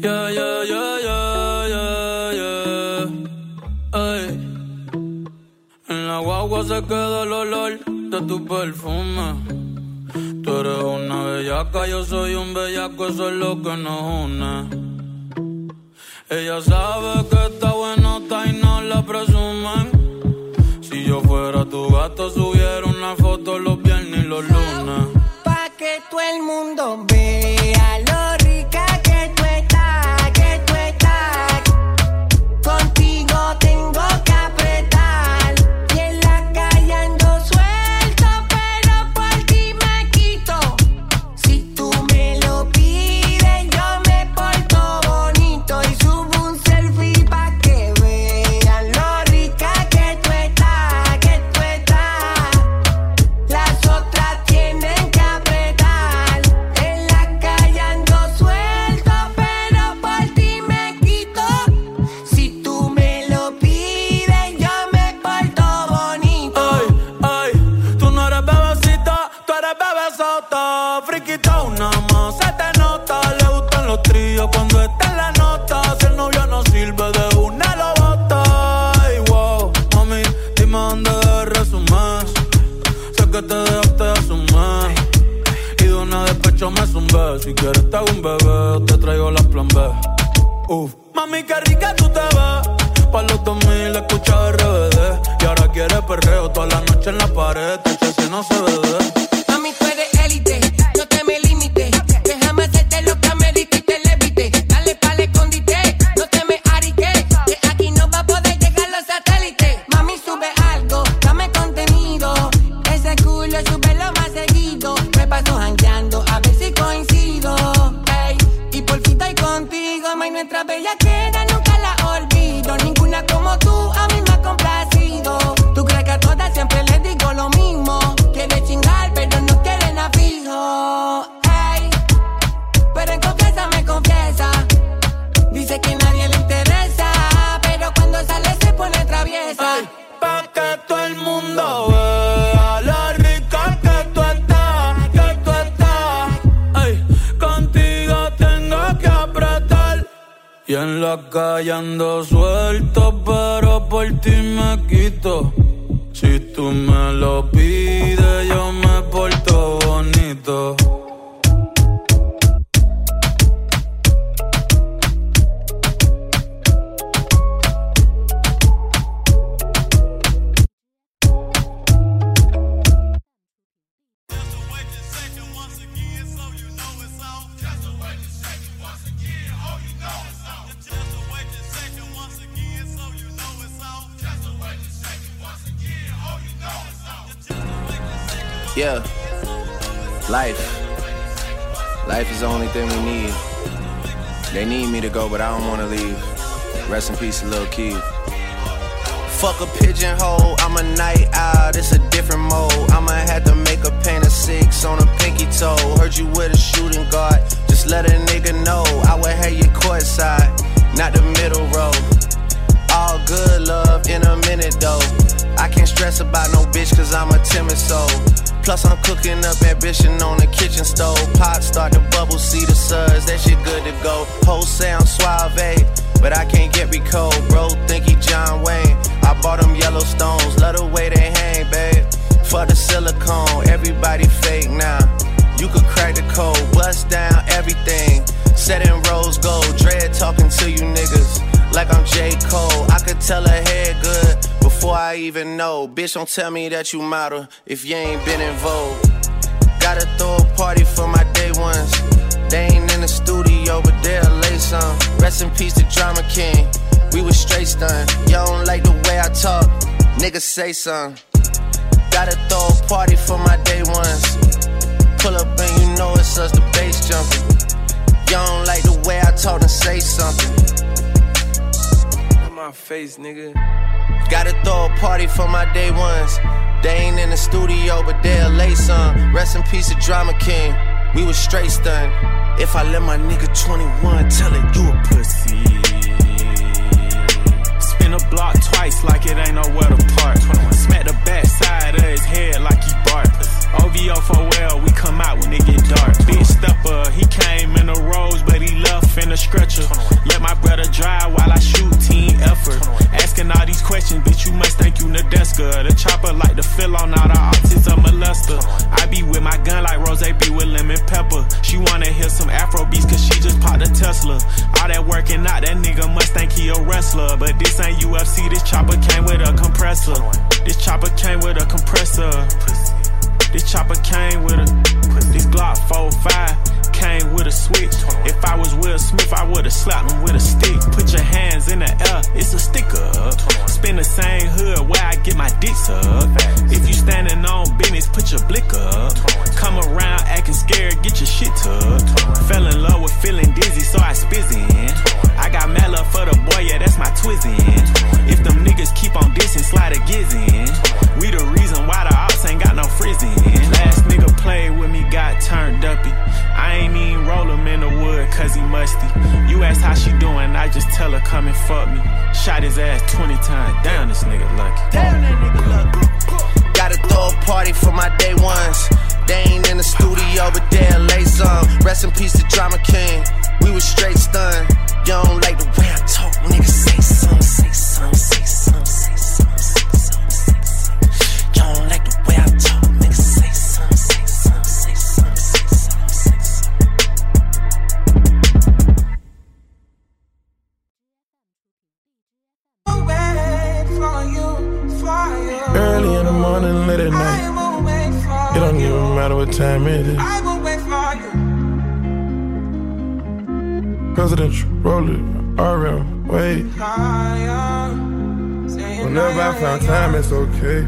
Yeah, yeah, yeah, yeah, yeah, yeah. Ey. En la guagua se queda el olor de tu perfume. Tú eres una bellaca, yo soy un bellaco, eso es lo que nos une. Ella sabe que está buenota y no la presumen. Si yo fuera tu gato, subiera una foto los viernes y los lunes. Pa' que todo el mundo vea Si quieres te hago un bebé, te traigo las plan B. Uf. Mami, qué rica tú te ves. Pa' los 2000 escucha RBD. Y ahora quieres perreo toda la noche en la pared. Te si no se ve. May nuestra bella queda, nunca la olvido. Ninguna como tú, a mí me ha complacido. Tú crees que a todas siempre les la suelto, pero por ti me quito. Si tú me lo pides, yo me porto bonito. Lil Keith. Fuck a pigeonhole, I'm a night owl, it's a different mode. I'ma have to make a paint of six on a pinky toe. Heard you with a shooting guard, just let a nigga know. I would have you courtside, not the middle row. All good love in a minute though. I can't stress about no bitch cause I'm a timid soul. Plus I'm cooking up ambition on the kitchen stove. Pot start to bubble, see the suds, that shit good to go. Whole sound suave, but I can't get me cold. Bro, think he John Wayne. I bought them Yellowstones, love the way they hang, babe. For the silicone, everybody fake now. You could crack the code, bust down everything. Set in rose gold, dread talking to you niggas like I'm J. Cole. I could tell her head good before I even know. Bitch, don't tell me that you model if you ain't been in vogue. Gotta throw a party for my day ones. They ain't in the studio, but they'll lay some. Rest in peace to Drama King. We was straight stunned. Y'all don't like the way I talk. Niggas say something. Gotta throw a party for my day ones. Pull up and you know it's us, the bass jumping. Y'all don't like the way I talk and say something. In my face, nigga. Gotta throw a party for my day ones. They ain't in the studio, but they'll lay some. Rest in peace to Drama King. We was straight stunned. If I let my nigga 21 tell it, you a pussy. Spin a block twice like it ain't nowhere to park. 21. Smack the back side of his head like he bark. OVO for well, we come out when it get dark. Big stepper, he came in a rose, but he left in a stretcher. Let my brother drive while I shoot team effort. Asking all these questions, bitch, you must thank you Nadeska. The chopper like the fill on all the options of molester. I be with my gun like Rose be with lemon pepper. She wanna hear some Afro beats cause she just popped a Tesla. All that working out, that nigga must think he a wrestler. But this ain't UFC, this chopper came with a compressor. This chopper came with a compressor. This chopper came with a. Put This Glock 45 came with a switch. If I was Will Smith, I would've slapped him with a stick. Put your hands in the air, it's a sticker. Spin the same hood where I get my dicks up. If you standing on business, put your blick up. Come around acting scared, get your shit tucked. Fell in love with feeling dizzy, so I spizzin'. I got mad love for the boy, yeah, that's my twizzin'. If them niggas keep on dissing, slide a gizzin'. We the reason why the ops ain't got no frizzin'. Last nigga played with me, got turned uppy. I ain't even roll him in the wood cause he musty. You ask how she doing, I just tell her come and fuck me. Shot his ass 20 times. Damn, this nigga lucky. Damn, that nigga lucky. Gotta throw a party for my day ones. They ain't in the studio, but they'll lay some. Rest in peace to Drama King. We was straight Whenever I found time, it's okay.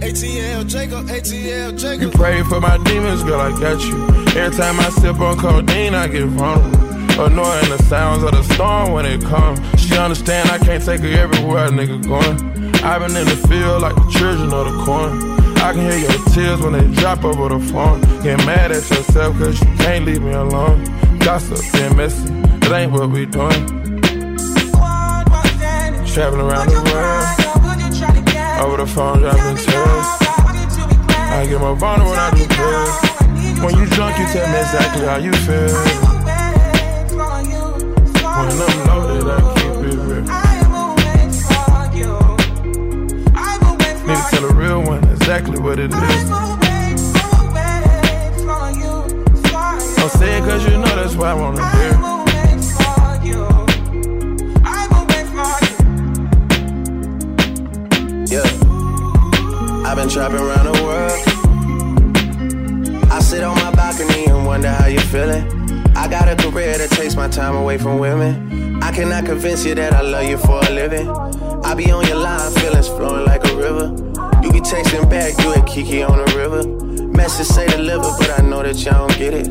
ATL Jacob, ATL You Jacob. pray for my demons, girl, I got you. Every time I sip on codeine, I get vulnerable. Annoying the sounds of the storm when it comes. She understand I can't take her everywhere a nigga going. I've been in the field like the children of the corn. I can hear your tears when they drop over the phone. Get mad at yourself cause you can't leave me alone. Gossip and messy, that ain't what we doing. Traveling around the world, over the phone dropping tears. I get more vulnerable when I do pills. When you drunk, you tell me exactly how you feel. When I'm loaded, I keep it real. Need to tell a real one exactly what it is. Don't say it cause you know that's why I wanna hear. Been trapping around the world. I sit on my balcony and wonder how you're feeling. I got a career that takes my time away from women. I cannot convince you that I love you for a living. I be on your line, feelings flowing like a river. You be texting back, you and Kiki on the river. Message say deliver, but I know that y'all don't get it.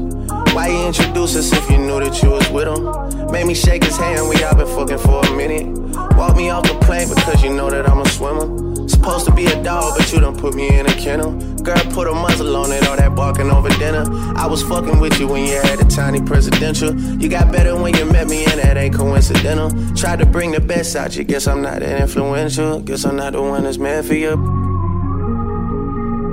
Why you introduce us if you knew that you was with him? Made me shake his hand, we all been fucking for a minute. Walk me off the plane because you know that I'm a swimmer. Supposed to be a dog, but you done put me in a kennel. Girl, put a muzzle on it, all that barking over dinner. I was fucking with you when you had a tiny presidential. You got better when you met me, and that ain't coincidental. Tried to bring the best out you, guess I'm not that influential. Guess I'm not the one that's meant for you.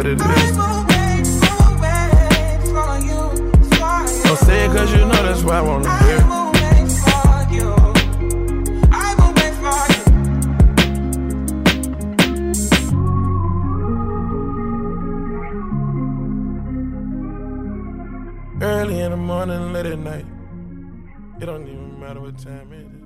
What it is. Don't say it cause you know that's why I wanna hear. Early in the morning, late at night. It don't even matter what time it is.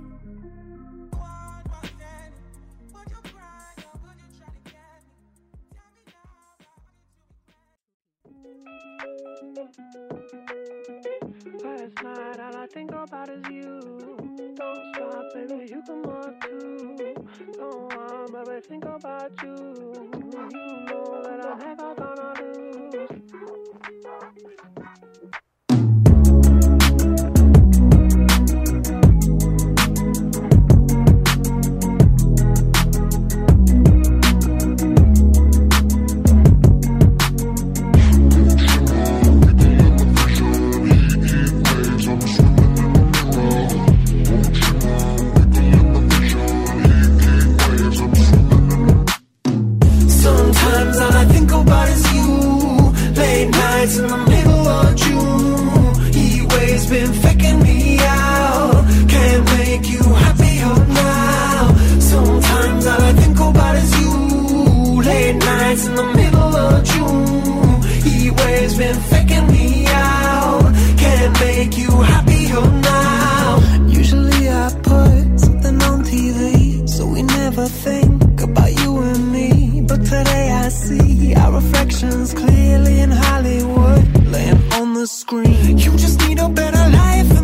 See our reflections clearly in Hollywood, laying on the screen. You just need a better life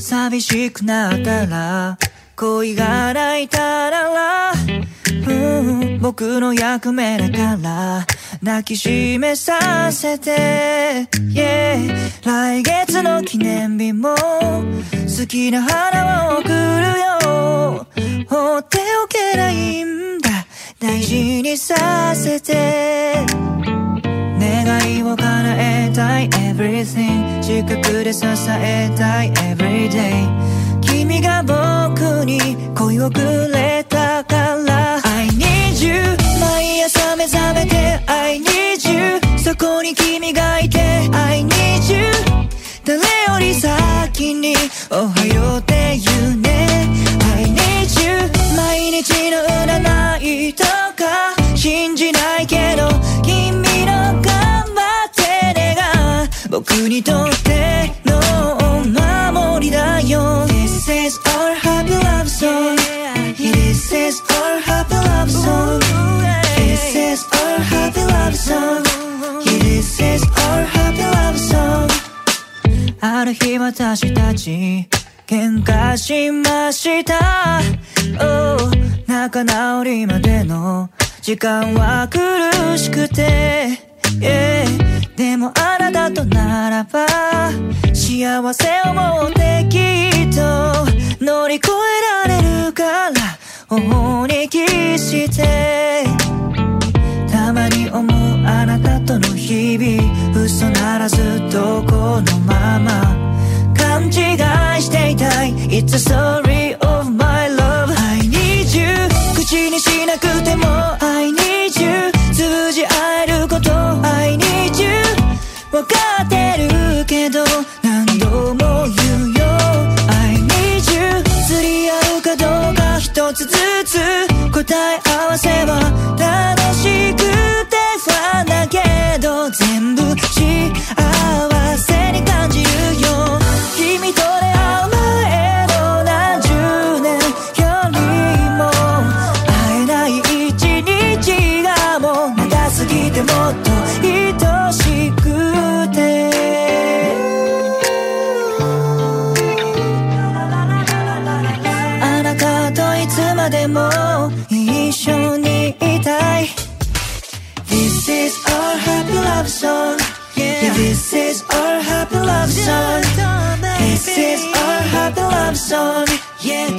寂しくなったら恋が泣いたらうん僕の役目だから抱きしめさせて、yeah、来月の記念日も好きな花を贈るよ。放っておけないんだ。大事にさせて。願いを叶えたい。Everything 近くで支えたい。Everyday 君が僕に恋をくれたから。I need you 毎朝目覚めて。I need you そこに君がいて。I need you 誰より先におはようって言うね。I need you 毎日の占いとか。信じないけど。君の頑張ってねが。僕にとってる日私たち喧嘩しました、oh、仲直りまでの時間は苦しくて、yeah、でもあなたとならば幸せを持ってきっと乗り越えられるから頬にキして。に思うあなたとの日々嘘ならずどこのまま。勘違いしていたい。It's a story of my love. I need you 口にしなくても I need you 通じ合えること I need you わかってるけど何度も言うよ。I need you 釣り合うかどうか一つずつ答え合わせ chances are hard to love song. Yeah,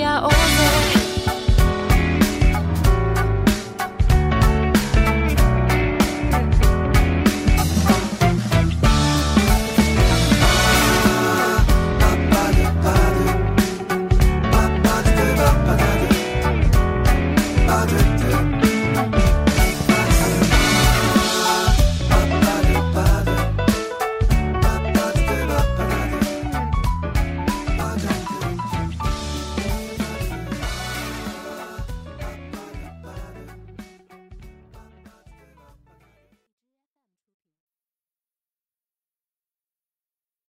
Yeah, oh are.